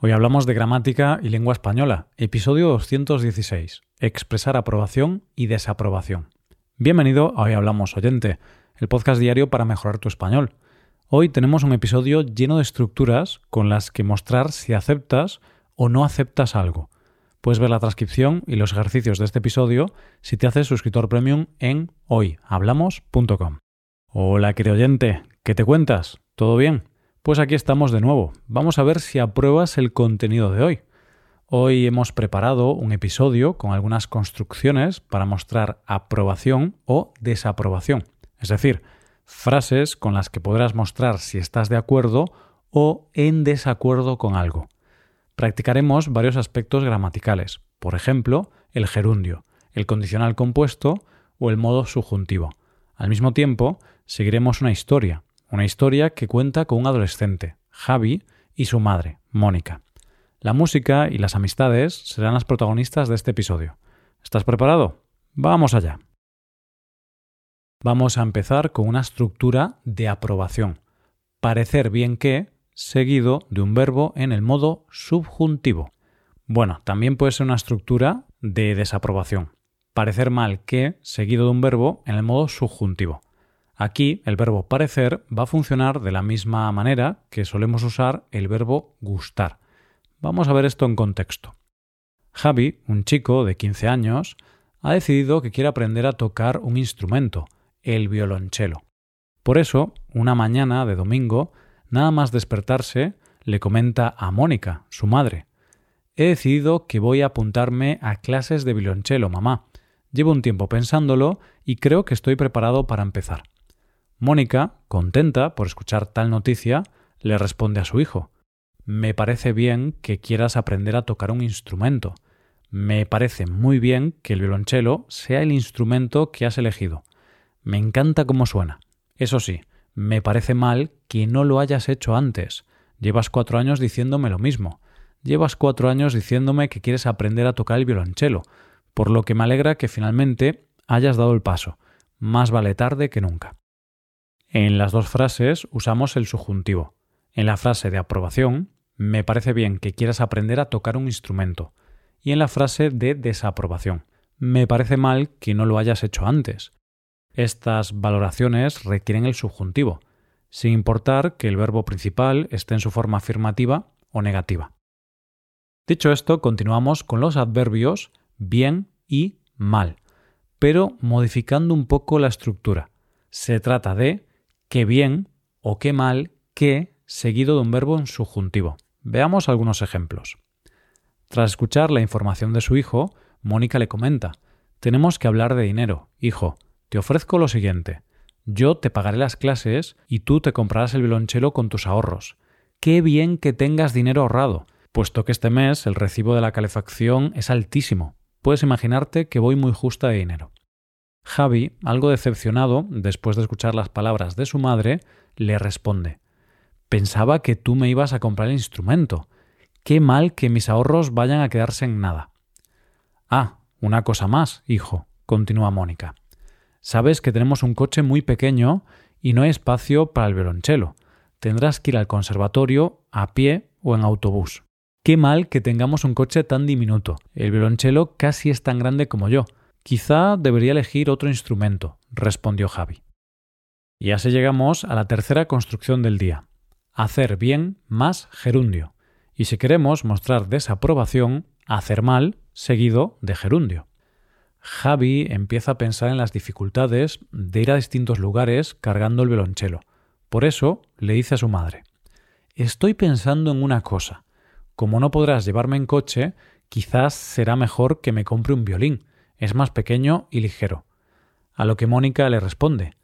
Hoy hablamos de gramática y lengua española, episodio 216, expresar aprobación y desaprobación. Bienvenido a Hoy Hablamos Oyente, el podcast diario para mejorar tu español. Hoy tenemos un episodio lleno de estructuras con las que mostrar si aceptas o no aceptas algo. Puedes ver la transcripción y los ejercicios de este episodio si te haces suscriptor premium en hoyhablamos.com. Hola, querido oyente, ¿qué te cuentas? ¿Todo bien? Pues aquí estamos de nuevo. Vamos a ver si apruebas el contenido de hoy. Hoy hemos preparado un episodio con algunas construcciones para mostrar aprobación o desaprobación. Es decir, frases con las que podrás mostrar si estás de acuerdo o en desacuerdo con algo. Practicaremos varios aspectos gramaticales, por ejemplo, el gerundio, el condicional compuesto o el modo subjuntivo. Al mismo tiempo, seguiremos una historia, una historia que cuenta con un adolescente, Javi, y su madre, Mónica. La música y las amistades serán las protagonistas de este episodio. ¿Estás preparado? Vamos allá. Vamos a empezar con una estructura de aprobación. Parecer bien que, seguido de un verbo en el modo subjuntivo. Bueno, también puede ser una estructura de desaprobación. Parecer mal que, seguido de un verbo en el modo subjuntivo. Aquí el verbo parecer va a funcionar de la misma manera que solemos usar el verbo gustar. Vamos a ver esto en contexto. Javi, un chico de 15 años, ha decidido que quiere aprender a tocar un instrumento, el violonchelo. Por eso, una mañana de domingo, nada más despertarse, le comenta a Mónica, su madre, He decidido que voy a apuntarme a clases de violonchelo, mamá. Llevo un tiempo pensándolo y creo que estoy preparado para empezar. Mónica, contenta por escuchar tal noticia, le responde a su hijo Me parece bien que quieras aprender a tocar un instrumento. Me parece muy bien que el violonchelo sea el instrumento que has elegido. Me encanta cómo suena. Eso sí, me parece mal que no lo hayas hecho antes. Llevas cuatro años diciéndome lo mismo. Llevas cuatro años diciéndome que quieres aprender a tocar el violonchelo, por lo que me alegra que finalmente hayas dado el paso. Más vale tarde que nunca. En las dos frases usamos el subjuntivo. En la frase de aprobación, me parece bien que quieras aprender a tocar un instrumento. Y en la frase de desaprobación, me parece mal que no lo hayas hecho antes. Estas valoraciones requieren el subjuntivo, sin importar que el verbo principal esté en su forma afirmativa o negativa. Dicho esto, continuamos con los adverbios bien y mal, pero modificando un poco la estructura. Se trata de qué bien o qué mal que seguido de un verbo en subjuntivo. Veamos algunos ejemplos. Tras escuchar la información de su hijo, Mónica le comenta Tenemos que hablar de dinero, hijo. Te ofrezco lo siguiente. Yo te pagaré las clases y tú te comprarás el violonchelo con tus ahorros. Qué bien que tengas dinero ahorrado, puesto que este mes el recibo de la calefacción es altísimo. Puedes imaginarte que voy muy justa de dinero. Javi, algo decepcionado, después de escuchar las palabras de su madre, le responde Pensaba que tú me ibas a comprar el instrumento. Qué mal que mis ahorros vayan a quedarse en nada. Ah, una cosa más, hijo, continúa Mónica. Sabes que tenemos un coche muy pequeño y no hay espacio para el violonchelo. Tendrás que ir al conservatorio a pie o en autobús. Qué mal que tengamos un coche tan diminuto. El violonchelo casi es tan grande como yo. Quizá debería elegir otro instrumento, respondió Javi. Y así llegamos a la tercera construcción del día. Hacer bien más gerundio. Y si queremos mostrar desaprobación, hacer mal seguido de gerundio. Javi empieza a pensar en las dificultades de ir a distintos lugares cargando el violonchelo. Por eso le dice a su madre Estoy pensando en una cosa. Como no podrás llevarme en coche, quizás será mejor que me compre un violín es más pequeño y ligero. A lo que Mónica le responde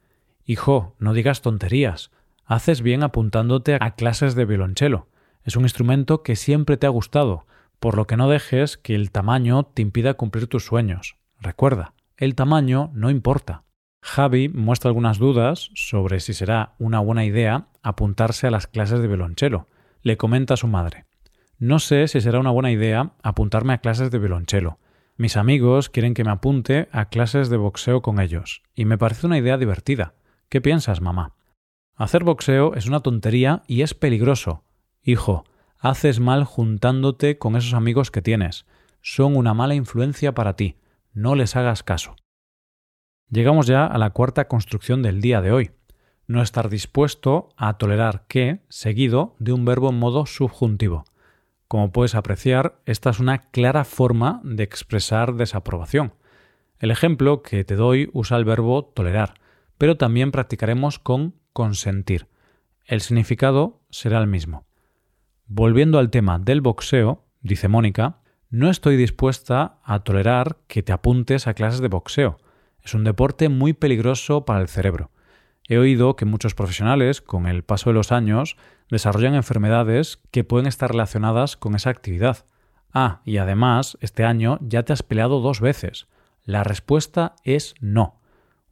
Hijo, no digas tonterías. Haces bien apuntándote a clases de violonchelo. Es un instrumento que siempre te ha gustado, por lo que no dejes que el tamaño te impida cumplir tus sueños. Recuerda, el tamaño no importa. Javi muestra algunas dudas sobre si será una buena idea apuntarse a las clases de violonchelo. Le comenta a su madre No sé si será una buena idea apuntarme a clases de violonchelo. Mis amigos quieren que me apunte a clases de boxeo con ellos, y me parece una idea divertida. ¿Qué piensas, mamá? Hacer boxeo es una tontería y es peligroso. Hijo, Haces mal juntándote con esos amigos que tienes. Son una mala influencia para ti. No les hagas caso. Llegamos ya a la cuarta construcción del día de hoy. No estar dispuesto a tolerar que, seguido de un verbo en modo subjuntivo. Como puedes apreciar, esta es una clara forma de expresar desaprobación. El ejemplo que te doy usa el verbo tolerar, pero también practicaremos con consentir. El significado será el mismo. Volviendo al tema del boxeo, dice Mónica, no estoy dispuesta a tolerar que te apuntes a clases de boxeo. Es un deporte muy peligroso para el cerebro. He oído que muchos profesionales, con el paso de los años, desarrollan enfermedades que pueden estar relacionadas con esa actividad. Ah, y además, este año ya te has peleado dos veces. La respuesta es no.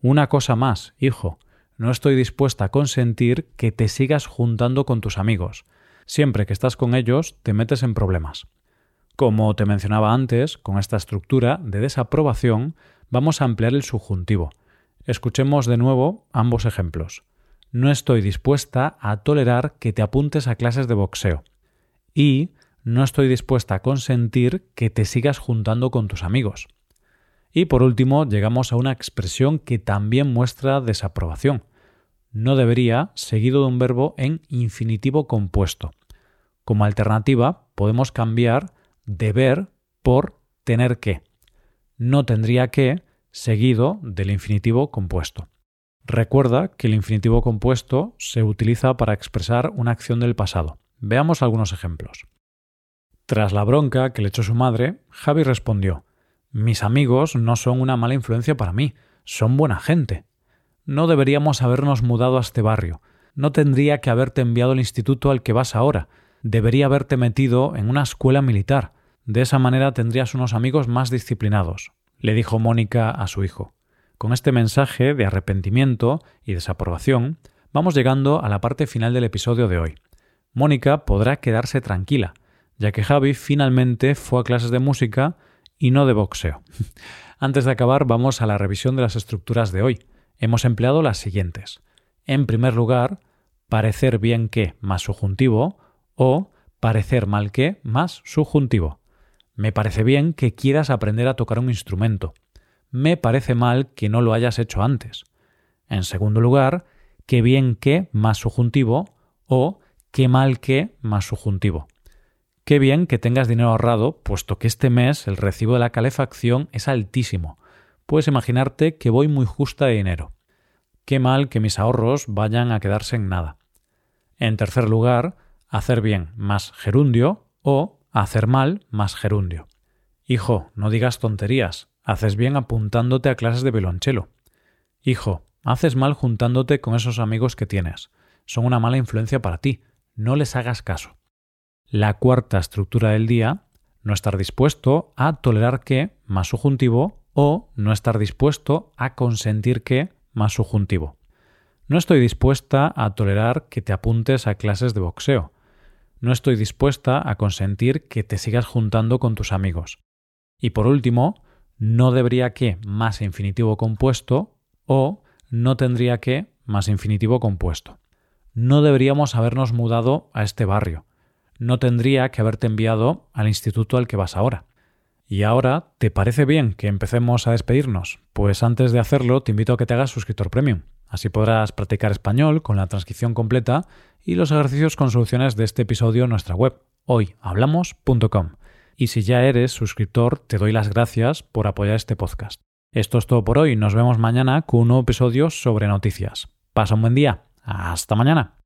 Una cosa más, hijo. No estoy dispuesta a consentir que te sigas juntando con tus amigos. Siempre que estás con ellos, te metes en problemas. Como te mencionaba antes, con esta estructura de desaprobación, vamos a ampliar el subjuntivo. Escuchemos de nuevo ambos ejemplos. No estoy dispuesta a tolerar que te apuntes a clases de boxeo. Y no estoy dispuesta a consentir que te sigas juntando con tus amigos. Y por último, llegamos a una expresión que también muestra desaprobación. No debería, seguido de un verbo en infinitivo compuesto. Como alternativa, podemos cambiar deber por tener que. No tendría que, seguido del infinitivo compuesto. Recuerda que el infinitivo compuesto se utiliza para expresar una acción del pasado. Veamos algunos ejemplos. Tras la bronca que le echó su madre, Javi respondió Mis amigos no son una mala influencia para mí, son buena gente. No deberíamos habernos mudado a este barrio. No tendría que haberte enviado al instituto al que vas ahora. Debería haberte metido en una escuela militar. De esa manera tendrías unos amigos más disciplinados, le dijo Mónica a su hijo. Con este mensaje de arrepentimiento y desaprobación, vamos llegando a la parte final del episodio de hoy. Mónica podrá quedarse tranquila, ya que Javi finalmente fue a clases de música y no de boxeo. Antes de acabar, vamos a la revisión de las estructuras de hoy. Hemos empleado las siguientes. En primer lugar, parecer bien que más subjuntivo o parecer mal que más subjuntivo. Me parece bien que quieras aprender a tocar un instrumento. Me parece mal que no lo hayas hecho antes. En segundo lugar, qué bien que más subjuntivo o qué mal que más subjuntivo. Qué bien que tengas dinero ahorrado, puesto que este mes el recibo de la calefacción es altísimo. Puedes imaginarte que voy muy justa de dinero. Qué mal que mis ahorros vayan a quedarse en nada. En tercer lugar, hacer bien más gerundio o hacer mal más gerundio. Hijo, no digas tonterías, haces bien apuntándote a clases de violonchelo. Hijo, haces mal juntándote con esos amigos que tienes. Son una mala influencia para ti. No les hagas caso. La cuarta estructura del día, no estar dispuesto a tolerar que más subjuntivo o no estar dispuesto a consentir que más subjuntivo. No estoy dispuesta a tolerar que te apuntes a clases de boxeo no estoy dispuesta a consentir que te sigas juntando con tus amigos. Y por último, no debería que más infinitivo compuesto o no tendría que más infinitivo compuesto. No deberíamos habernos mudado a este barrio. No tendría que haberte enviado al instituto al que vas ahora. Y ahora, ¿te parece bien que empecemos a despedirnos? Pues antes de hacerlo, te invito a que te hagas suscriptor premium. Así podrás practicar español con la transcripción completa y los ejercicios con soluciones de este episodio en nuestra web, hoyhablamos.com. Y si ya eres suscriptor, te doy las gracias por apoyar este podcast. Esto es todo por hoy. Nos vemos mañana con un nuevo episodio sobre noticias. Pasa un buen día. Hasta mañana.